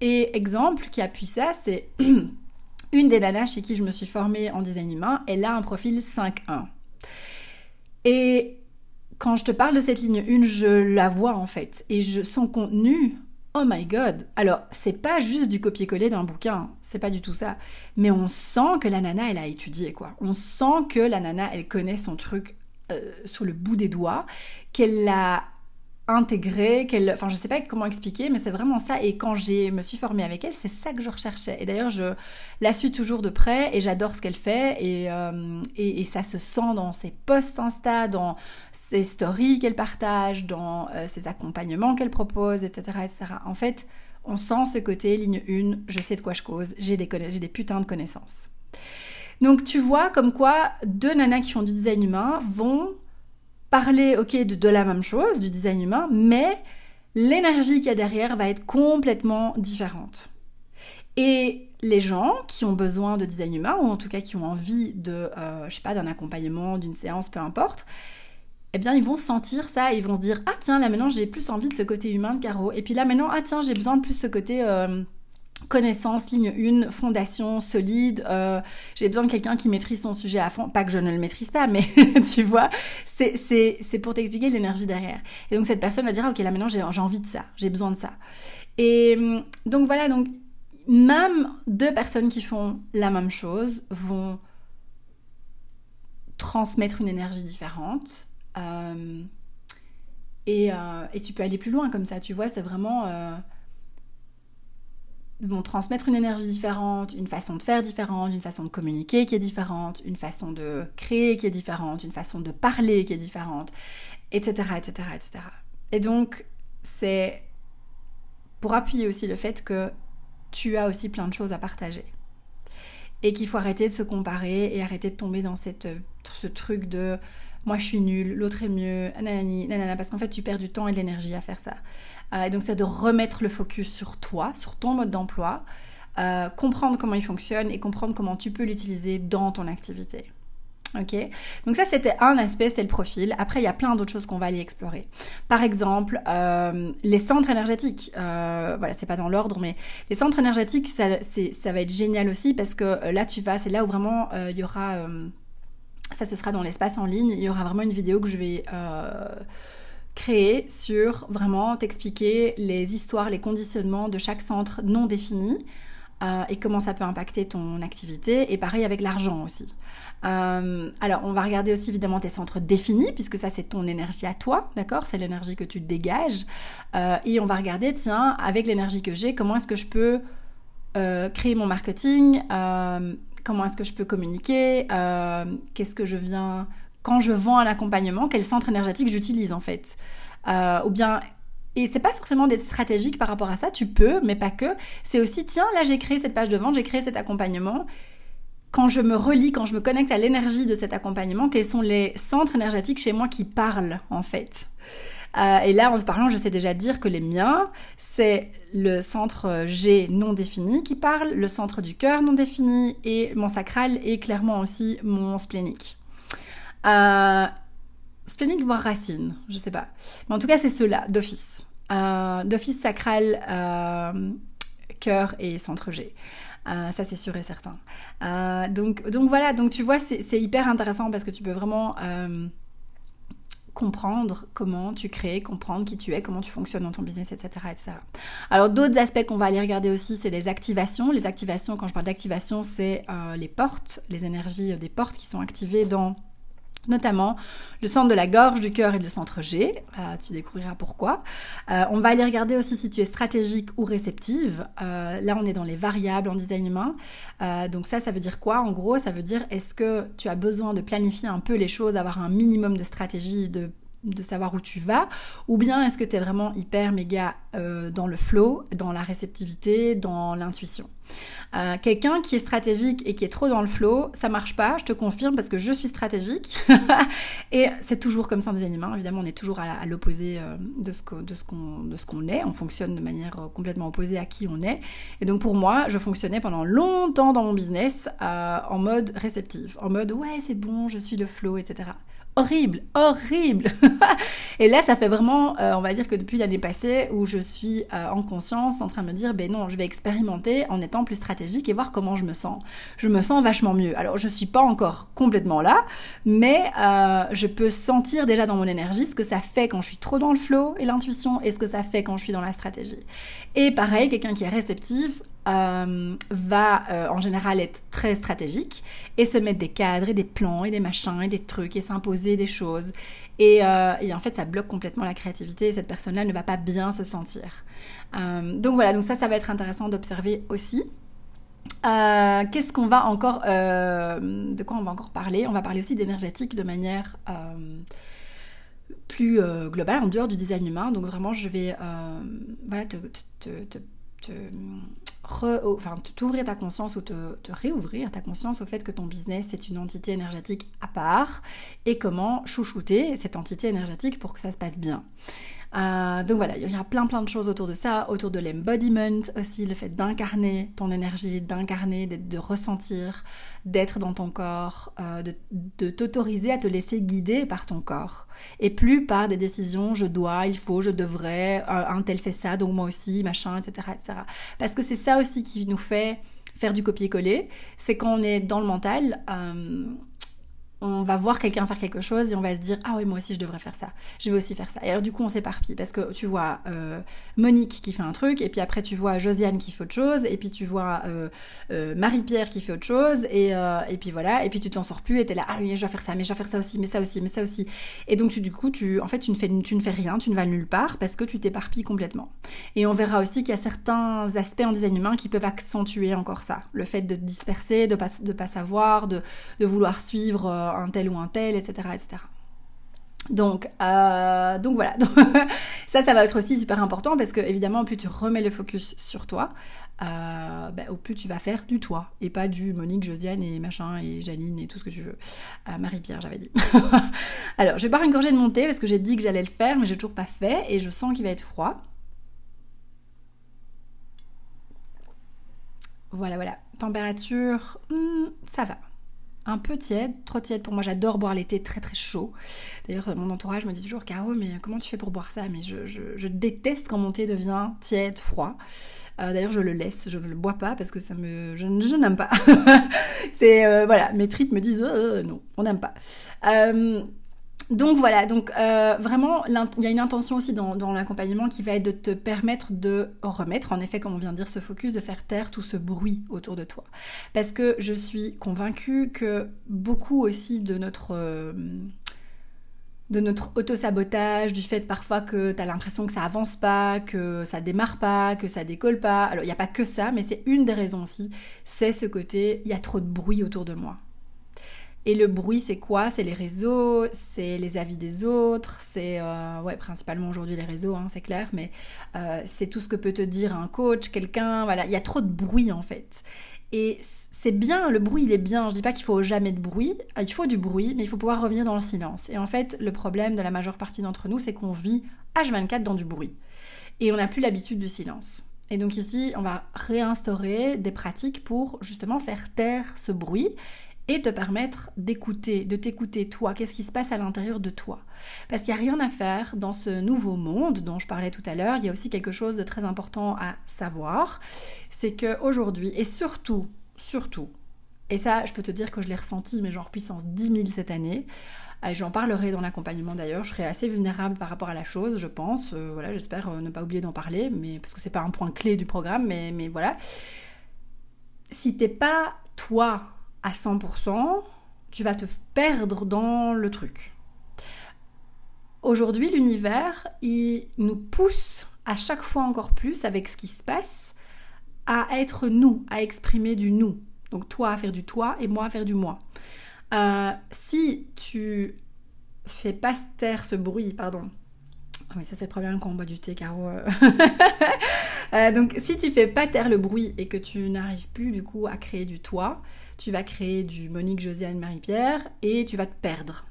Et exemple qui appuie ça, c'est une des nanas chez qui je me suis formée en design humain, elle a un profil 5-1. Et quand je te parle de cette ligne 1, je la vois en fait. Et je, son contenu, oh my god. Alors, c'est pas juste du copier-coller d'un bouquin, c'est pas du tout ça. Mais on sent que la nana, elle a étudié quoi. On sent que la nana, elle connaît son truc euh, sur le bout des doigts, qu'elle l'a intégré, qu'elle, enfin je sais pas comment expliquer, mais c'est vraiment ça. Et quand j'ai me suis formée avec elle, c'est ça que je recherchais. Et d'ailleurs, je la suis toujours de près et j'adore ce qu'elle fait et, euh, et, ça se sent dans ses posts Insta, dans ses stories qu'elle partage, dans euh, ses accompagnements qu'elle propose, etc., etc. En fait, on sent ce côté ligne 1, je sais de quoi je cause, j'ai des, j'ai des putains de connaissances. Donc tu vois comme quoi deux nanas qui font du design humain vont parler, ok, de, la même chose, du design humain, mais l'énergie qu'il y a derrière va être complètement différente. Et les gens qui ont besoin de design humain, ou en tout cas qui ont envie de, euh, je sais pas, d'un accompagnement, d'une séance, peu importe, eh bien, ils vont sentir ça, ils vont se dire, ah tiens, là maintenant j'ai plus envie de ce côté humain de Caro, et puis là maintenant, ah tiens, j'ai besoin de plus ce côté... Euh, connaissance, ligne 1, fondation solide, euh, j'ai besoin de quelqu'un qui maîtrise son sujet à fond, pas que je ne le maîtrise pas, mais tu vois, c'est pour t'expliquer l'énergie derrière. Et donc cette personne va dire, ah, ok, là maintenant j'ai envie de ça, j'ai besoin de ça. Et hum, donc voilà, donc même deux personnes qui font la même chose vont transmettre une énergie différente. Euh, et, euh, et, tu peux aller plus loin comme ça, tu vois, c'est vraiment vont transmettre une énergie différente, une façon de faire différente, une façon de communiquer qui est différente, une façon de créer qui est différente, une façon de parler qui est différente, etc. etc., etc. Et donc, c'est pour appuyer aussi le fait que tu as aussi plein de choses à partager. Et qu'il faut arrêter de se comparer et arrêter de tomber dans cette, ce truc de moi je suis nulle, l'autre est mieux, nanani, nanana, parce qu'en fait tu perds du temps et de l'énergie à faire ça. Euh, et donc c'est de remettre le focus sur toi, sur ton mode d'emploi, euh, comprendre comment il fonctionne et comprendre comment tu peux l'utiliser dans ton activité. Ok, donc ça c'était un aspect, c'est le profil. Après il y a plein d'autres choses qu'on va aller explorer. Par exemple, euh, les centres énergétiques. Euh, voilà, c'est pas dans l'ordre, mais les centres énergétiques, ça, ça va être génial aussi parce que là tu vas, c'est là où vraiment il y aura, ça ce sera dans l'espace en ligne. Il y aura vraiment une vidéo que je vais créer sur vraiment t'expliquer les histoires, les conditionnements de chaque centre non défini. Euh, et comment ça peut impacter ton activité, et pareil avec l'argent aussi. Euh, alors, on va regarder aussi évidemment tes centres définis, puisque ça c'est ton énergie à toi, d'accord? C'est l'énergie que tu dégages. Euh, et on va regarder, tiens, avec l'énergie que j'ai, comment est-ce que je peux créer mon marketing? Comment est-ce que je peux communiquer? Qu'est-ce que je viens quand je vends un accompagnement, quel centre énergétique j'utilise en fait. Euh, ou bien Et c'est pas forcément d'être stratégique par rapport à ça, tu peux, mais pas que. C'est aussi, tiens, là j'ai créé cette page de vente, j'ai créé cet accompagnement. Quand je me relie, quand je me connecte à l'énergie de cet accompagnement, quels sont les centres énergétiques chez moi qui parlent en fait euh, et là, en se parlant, je sais déjà dire que les miens, c'est le centre G non défini qui parle, le centre du cœur non défini et mon sacral et clairement aussi mon splénique. Euh, splénique voire racine, je sais pas. Mais en tout cas, c'est ceux-là, d'office. Euh, d'office sacral, euh, cœur et centre G. ça c'est sûr et certain. donc, donc voilà, donc tu vois, c'est hyper intéressant parce que tu peux vraiment comprendre comment tu crées, comprendre qui tu es, comment tu fonctionnes dans ton business, etc. etc. Alors d'autres aspects qu'on va aller regarder aussi, c'est des activations. Les activations, quand je parle d'activation, c'est euh, les portes, les énergies des portes qui sont activées dans notamment le centre de la gorge, du cœur et le centre G. Euh, tu découvriras pourquoi. Euh, on va aller regarder aussi si tu es stratégique ou réceptive. Euh, là, on est dans les variables en design humain. donc ça, ça veut dire quoi? En gros, ça veut dire est-ce que tu as besoin de planifier un peu les choses, d'avoir un minimum de stratégie, de de savoir où tu vas, ou bien est-ce que tu es vraiment hyper méga euh, dans le flow, dans la réceptivité, dans l'intuition. Euh, quelqu'un qui est stratégique et qui est trop dans le flow, ça marche pas, je te confirme parce que je suis stratégique et c'est toujours comme ça des animaux. Évidemment, on est toujours à, l'opposé euh, de ce qu'on est. On fonctionne de manière complètement opposée à qui on est. Et donc pour moi, je fonctionnais pendant longtemps dans mon business en mode réceptif, en mode ouais c'est bon, je suis le flow, etc horrible, horrible. et là, ça fait vraiment, euh, on va dire que depuis l'année passée, où je suis euh, en conscience, en train de me dire, ben non, je vais expérimenter en étant plus stratégique et voir comment je me sens. Je me sens vachement mieux. Alors, je suis pas encore complètement là, mais euh, je peux sentir déjà dans mon énergie ce que ça fait quand je suis trop dans le flow et l'intuition, et ce que ça fait quand je suis dans la stratégie. Et pareil, quelqu'un qui est réceptif, euh, va euh, en général être très stratégique et se mettre des cadres et des plans et des machins et des trucs et s'imposer des choses. Et, euh, et, en fait, ça bloque complètement la créativité et cette personne-là ne va pas bien se sentir. donc voilà, donc ça, ça va être intéressant d'observer aussi. Qu'est-ce qu'on va encore, de quoi on va encore parler? On va parler aussi d'énergétique de manière plus globale, en dehors du design humain. Donc vraiment, je vais voilà, te, enfin, t'ouvrir ta conscience ou te, réouvrir ta conscience au fait que ton business est une entité énergétique à part et comment chouchouter cette entité énergétique pour que ça se passe bien. Euh, donc voilà, il y a plein plein de choses autour de ça, autour de l'embodiment aussi, le fait d'incarner ton énergie, d'incarner, de ressentir, d'être dans ton corps, euh, de, t'autoriser à te laisser guider par ton corps et plus par des décisions je dois, il faut, je devrais, un tel fait ça, donc moi aussi, machin, etc. etc. Parce que c'est ça aussi qui nous fait faire du copier-coller, c'est quand on est dans le mental, euh, on va voir quelqu'un faire quelque chose et on va se dire ah oui moi aussi je devrais faire ça. Je vais aussi faire ça. Et alors du coup on s'éparpille parce que tu vois euh, Monique qui fait un truc et puis après tu vois Josiane qui fait autre chose et puis tu vois euh, euh, Marie-Pierre qui fait autre chose et, et puis voilà. Et puis tu t'en sors plus et t'es là ah oui je dois faire ça mais je dois faire ça aussi mais ça aussi mais ça aussi. Et donc tu, du coup tu en fait tu ne fais tu ne fais rien tu ne vas nulle part parce que tu t'éparpilles complètement. Et on verra aussi qu'il y a certains aspects en design humain qui peuvent accentuer encore ça. Le fait de disperser de pas de pas savoir de, de vouloir suivre un tel ou un tel, etc. etc. Donc, euh, donc voilà, ça, ça va être aussi super important parce que évidemment, plus tu remets le focus sur toi, euh, ben, au plus tu vas faire du toi et pas du Monique, Josiane et machin et Janine et tout ce que tu veux. Euh, Marie-Pierre, j'avais dit. Alors, je vais boire une de montée parce que j'ai dit que j'allais le faire, mais j'ai toujours pas fait et je sens qu'il va être froid. Voilà, voilà. Température, hmm, ça va un peu tiède, trop tiède pour moi. J'adore boire l'été très très chaud. D'ailleurs, mon entourage me dit toujours Caro, mais comment tu fais pour boire ça? Mais je, déteste quand mon thé devient tiède, froid. Euh, d'ailleurs, je le laisse, je ne le bois pas parce que ça me, je, n'aime pas. C'est euh, voilà, mes tripes me disent euh, non, on n'aime pas. Donc voilà, donc euh, vraiment, il y a une intention aussi dans, l'accompagnement qui va être de te permettre de remettre, en effet, comme on vient de dire, ce focus, de faire taire tout ce bruit autour de toi. Parce que je suis convaincue que beaucoup aussi de notre... Euh, de notre auto-sabotage, du fait parfois que tu as l'impression que ça avance pas, que ça démarre pas, que ça décolle pas. Alors il n'y a pas que ça, mais c'est une des raisons aussi, c'est ce côté, il y a trop de bruit autour de moi. Et le bruit, c'est quoi? C'est les réseaux, c'est les avis des autres, c'est euh, ouais principalement aujourd'hui les réseaux, hein, c'est clair, mais euh, c'est tout ce que peut te dire un coach, quelqu'un. Voilà, il y a trop de bruit en fait. Et c'est bien, le bruit il est bien. Je dis pas qu'il faut jamais de bruit, il faut du bruit, mais il faut pouvoir revenir dans le silence. Et en fait, le problème de la majeure partie d'entre nous, c'est qu'on vit H24 dans du bruit. Et on n'a plus l'habitude du silence. Et donc ici, on va réinstaurer des pratiques pour justement faire taire ce bruit et te permettre d'écouter, de t'écouter toi, qu'est-ce qui se passe à l'intérieur de toi? Parce qu'il n'y a rien à faire dans ce nouveau monde dont je parlais tout à l'heure, il y a aussi quelque chose de très important à savoir, c'est qu'aujourd'hui, et surtout, surtout, et ça je peux te dire que je l'ai ressenti, mais genre puissance 10 000 cette année, et j'en parlerai dans l'accompagnement d'ailleurs, je serai assez vulnérable par rapport à la chose, je pense, euh, voilà, j'espère euh, ne pas oublier d'en parler, mais parce que c'est pas un point clé du programme, mais, mais voilà. Si t'es pas toi à 100%, tu vas te perdre dans le truc. Aujourd'hui, l'univers, il nous pousse à chaque fois encore plus avec ce qui se passe à être nous, à exprimer du nous. Donc toi à faire du toi et moi à faire du moi. Euh, si tu fais pas taire ce bruit, pardon. Ah oui, ça c'est le problème quand on boit du thé, Caro. Euh, donc si tu fais pas taire le bruit et que tu n'arrives plus du coup à créer du toi, tu vas créer du Monique, Josiane, Marie-Pierre et tu vas te perdre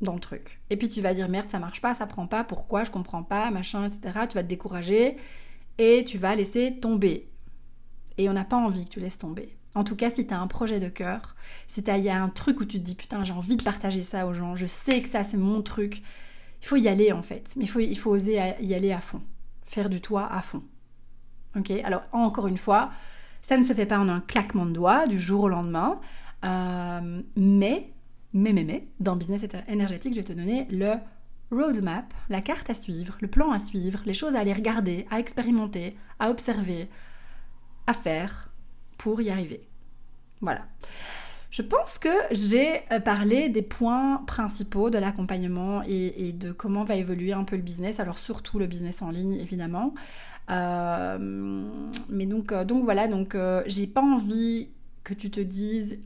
dans le truc. Et puis tu vas dire merde, ça marche pas, ça prend pas, pourquoi, je comprends pas, machin, etc. Tu vas te décourager et tu vas laisser tomber. Et on n'a pas envie que tu laisses tomber. En tout cas, si tu as un projet de cœur, si il y a un truc où tu te dis putain, j'ai envie de partager ça aux gens, je sais que ça c'est mon truc, il faut y aller en fait. Mais il faut, il faut oser y aller à fond. Faire du toi à fond. Ok? Alors, encore une fois, ça ne se fait pas en un claquement de doigts du jour au lendemain. Euh, mais, mais, mais, mais, dans Business énergétique, je vais te donner le roadmap, la carte à suivre, le plan à suivre, les choses à aller regarder, à expérimenter, à observer, à faire pour y arriver. Voilà. Je pense que j'ai euh, parlé des points principaux de l'accompagnement et, de comment va évoluer un peu le business, alors surtout le business en ligne évidemment. Euh, mais donc, euh, donc voilà, donc euh, j'ai pas envie que tu te dises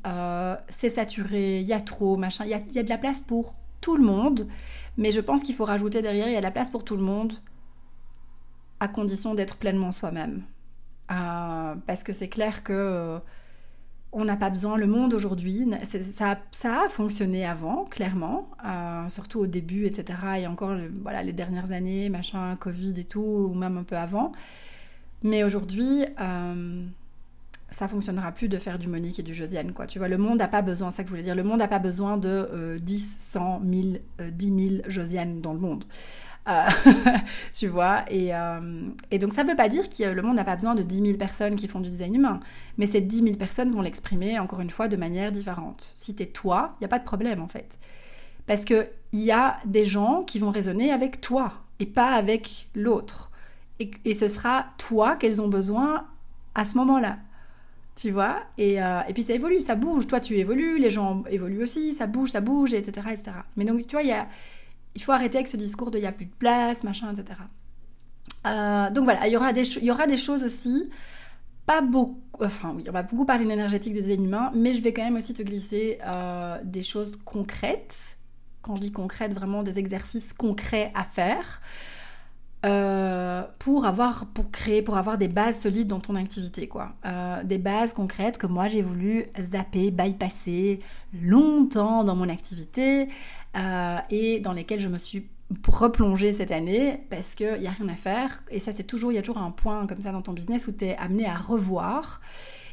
c'est saturé, il y a trop, machin. Il y a, y a, de la place pour tout le monde, mais je pense qu'il faut rajouter derrière il y a de la place pour tout le monde à condition d'être pleinement soi-même. parce que c'est clair que on n'a pas besoin, le monde aujourd'hui, ça, ça, a fonctionné avant, clairement, euh, surtout au début, etc. Et encore, voilà, les dernières années, machin, Covid et tout, ou même un peu avant. Mais aujourd'hui, euh, ça fonctionnera plus de faire du Monique et du Josiane, quoi. Tu vois, le monde n'a pas besoin, ça que je voulais dire, le monde n'a pas besoin de 10, 100, 1000, 10 000 Josiane dans le monde. Tu vois. Euh, et, donc ça veut pas dire que le monde n'a pas besoin de 10 000 personnes qui font du design humain, mais ces 10 000 personnes vont l'exprimer encore une fois de manière différente. Si tu es toi, il n'y a pas de problème en fait. Parce qu'il y a des gens qui vont raisonner avec toi et pas avec l'autre. Et, ce sera toi qu'elles ont besoin à ce moment-là. Tu vois et, euh, et, puis ça évolue, ça bouge. Toi, tu évolues, les gens évoluent aussi, ça bouge, ça bouge, etc. etc. Mais donc, tu vois, il y a, il faut arrêter avec ce discours de il n'y a plus de place, machin, etc. Euh, donc voilà, il y, aura des choses aussi, pas beaucoup, enfin oui, on va beaucoup parler d'énergétique de design humain, mais je vais quand même aussi te glisser euh, des choses concrètes. Quand je dis concrètes, vraiment des exercices concrets à faire. Euh, pour avoir pour créer pour avoir des bases solides dans ton activité quoi des bases concrètes que moi j'ai voulu zapper bypasser longtemps dans mon activité euh, et dans lesquelles je me suis replonger cette année parce qu'il n'y a rien à faire. Et ça, c'est toujours, il y a toujours un point comme ça dans ton business où tu es amené à revoir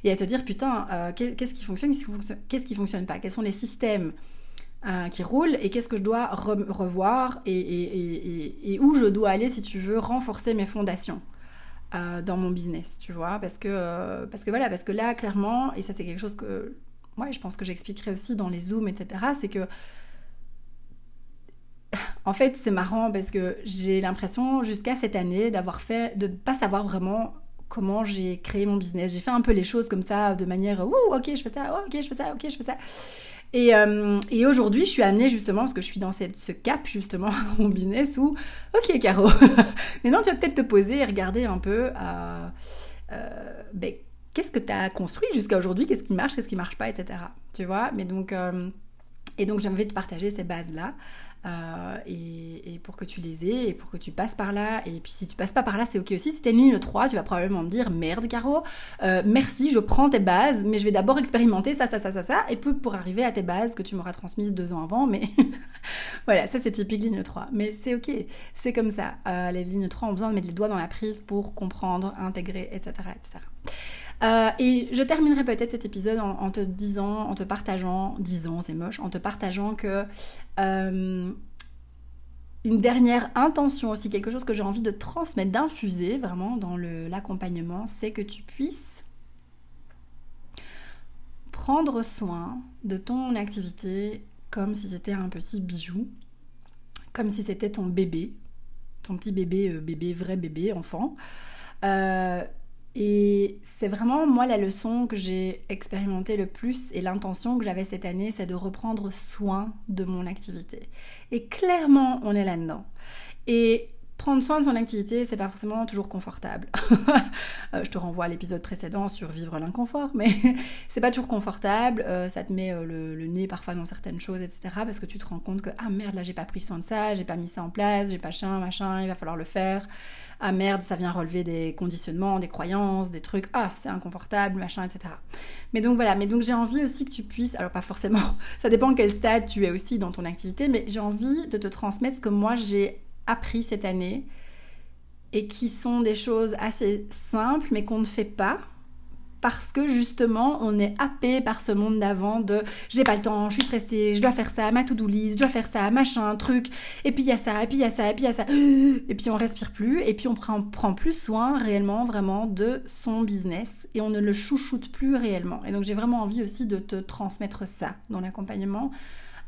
et à te dire putain, euh, qu'est-ce qui fonctionne, qu'est-ce qui fonctionne pas, quels sont les systèmes euh, qui roulent et qu'est-ce que je dois revoir et, et, et, où je dois aller si tu veux renforcer mes fondations. dans mon business, tu vois, parce que, parce que voilà, parce que là, clairement, et ça c'est quelque chose que, ouais, je pense que j'expliquerai aussi dans les zooms, etc., c'est que en fait, c'est marrant parce que j'ai l'impression jusqu'à cette année d'avoir fait, de ne pas savoir vraiment comment j'ai créé mon business. J'ai fait un peu les choses comme ça de manière, ouh, ok, je fais ça, oh, ok, je fais ça, ok, je fais ça. Et, euh, et aujourd'hui, je suis amenée justement, parce que je suis dans cette, ce cap justement mon business où, ok, Caro, maintenant tu vas peut-être te poser et regarder un peu, euh, euh, ben, qu'est-ce que tu as construit jusqu'à aujourd'hui, qu'est-ce qui marche, qu'est-ce qui marche pas, etc. Tu vois, mais donc Et donc j'ai envie de partager ces bases-là. Euh, et, pour que tu les aies et pour que tu passes par là. Et puis si tu passes pas par là, c'est ok aussi. Si t'es une ligne 3, tu vas probablement me dire merde Caro, euh, merci, je prends tes bases, mais je vais d'abord expérimenter ça, ça, ça, ça, ça, et peu pour arriver à tes bases que tu m'auras transmises deux ans avant. Mais voilà, ça c'est typique ligne 3. Mais c'est ok, c'est comme ça. Euh, les lignes 3 ont besoin de mettre les doigts dans la prise pour comprendre, intégrer, etc. etc. Euh, et je terminerai peut-être cet épisode en, te disant, en te partageant, disant, c'est moche, en te partageant que euh, une dernière intention aussi, quelque chose que j'ai envie de transmettre, d'infuser vraiment dans l'accompagnement, c'est que tu puisses prendre soin de ton activité comme si c'était un petit bijou, comme si c'était ton bébé, ton petit bébé, euh, bébé, vrai bébé, enfant. Et c'est vraiment moi la leçon que j'ai expérimentée le plus et l'intention que j'avais cette année, c'est de reprendre soin de mon activité. Et clairement, on est là-dedans. Et prendre soin de son activité, c'est pas forcément toujours confortable. Euh, je te renvoie à l'épisode précédent sur vivre l'inconfort, mais c'est pas toujours confortable. Euh, ça te met euh, le, nez parfois dans certaines choses, etc. Parce que tu te rends compte que ah merde, là j'ai pas pris soin de ça, j'ai pas mis ça en place, j'ai pas chien, machin, il va falloir le faire. Ah merde, ça vient relever des conditionnements, des croyances, des trucs. Ah, c'est inconfortable, machin, etc. Mais donc voilà, mais donc j'ai envie aussi que tu puisses, alors pas forcément, ça dépend quel stade tu es aussi dans ton activité, mais j'ai envie de te transmettre ce que moi j'ai appris cette année et qui sont des choses assez simples mais qu'on ne fait pas parce que justement on est happé par ce monde d'avant de j'ai pas le temps, je suis stressée, je dois faire ça, ma to-do list, je dois faire ça, machin, truc, et puis il y a ça, et puis il y a ça, et puis il y a ça, et puis on respire plus, et puis on prend, prend plus soin réellement vraiment de son business et on ne le chouchoute plus réellement. Et donc j'ai vraiment envie aussi de te transmettre ça dans l'accompagnement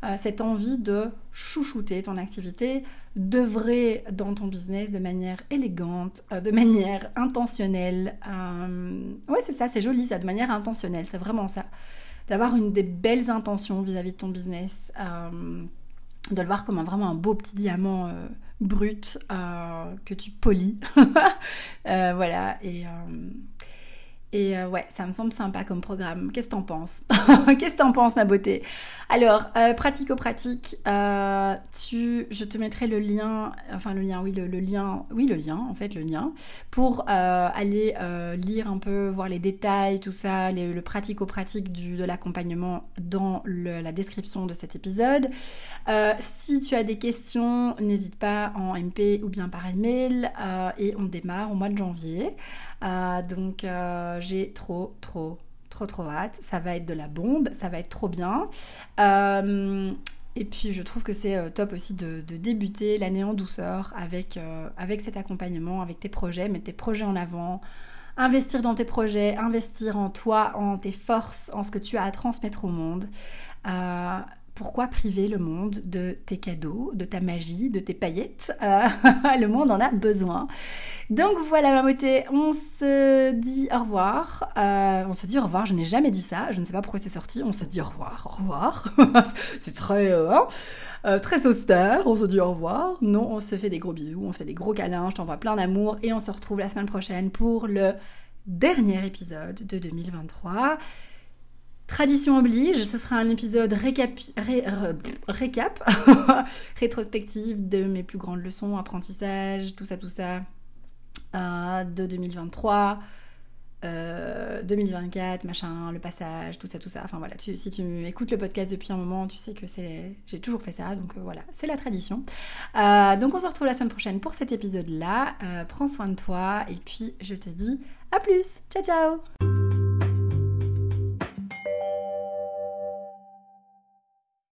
euh, cette envie de chouchouter ton activité, d'œuvrer dans ton business de manière élégante, euh, de manière intentionnelle. Euh, ouais, c'est ça, c'est joli ça, de manière intentionnelle, c'est vraiment ça. D'avoir une des belles intentions vis-à-vis de ton business, de le voir comme un, vraiment un beau petit diamant brut que tu polis. voilà, et et euh, ouais, ça me semble sympa comme programme. Qu'est-ce que t'en penses? Qu'est-ce que t'en penses, ma beauté? Alors, euh, pratico-pratique, euh, je te mettrai le lien, enfin le lien, oui, le, lien, oui, le lien, en fait, le lien, pour aller lire un peu, voir les détails, tout ça, le pratico-pratique de l'accompagnement dans la description de cet épisode. si tu as des questions, n'hésite pas en MP ou bien par email, et on démarre au mois de janvier. Euh, donc euh, j'ai trop, trop, trop, trop hâte. Ça va être de la bombe, ça va être trop bien. Euh, et puis je trouve que c'est top aussi de, débuter l'année en douceur avec, avec cet accompagnement, avec tes projets, mettre tes projets en avant, investir dans tes projets, investir en toi, en tes forces, en ce que tu as à transmettre au monde pourquoi priver le monde de tes cadeaux, de ta magie, de tes paillettes euh, Le monde en a besoin. Donc voilà ma beauté, on se dit au revoir. Euh, on se dit au revoir, je n'ai jamais dit ça, je ne sais pas pourquoi c'est sorti, on se dit au revoir, au revoir. c'est très, euh, hein, très austère, on se dit au revoir. Non, on se fait des gros bisous, on se fait des gros câlins, je t'envoie plein d'amour et on se retrouve la semaine prochaine pour le dernier épisode de 2023. Tradition oblige, ce sera un épisode récap, récap rétrospective de mes plus grandes leçons, apprentissage, tout ça, tout ça, euh, de 2023, 2024, euh, machin, le passage, tout ça, tout ça. Enfin voilà, si tu écoutes le podcast depuis un moment, tu sais que c'est, j'ai toujours fait ça, donc euh, voilà, c'est la tradition. donc on se retrouve la semaine prochaine pour cet épisode-là. prends soin de toi et puis je te dis à plus. Ciao ciao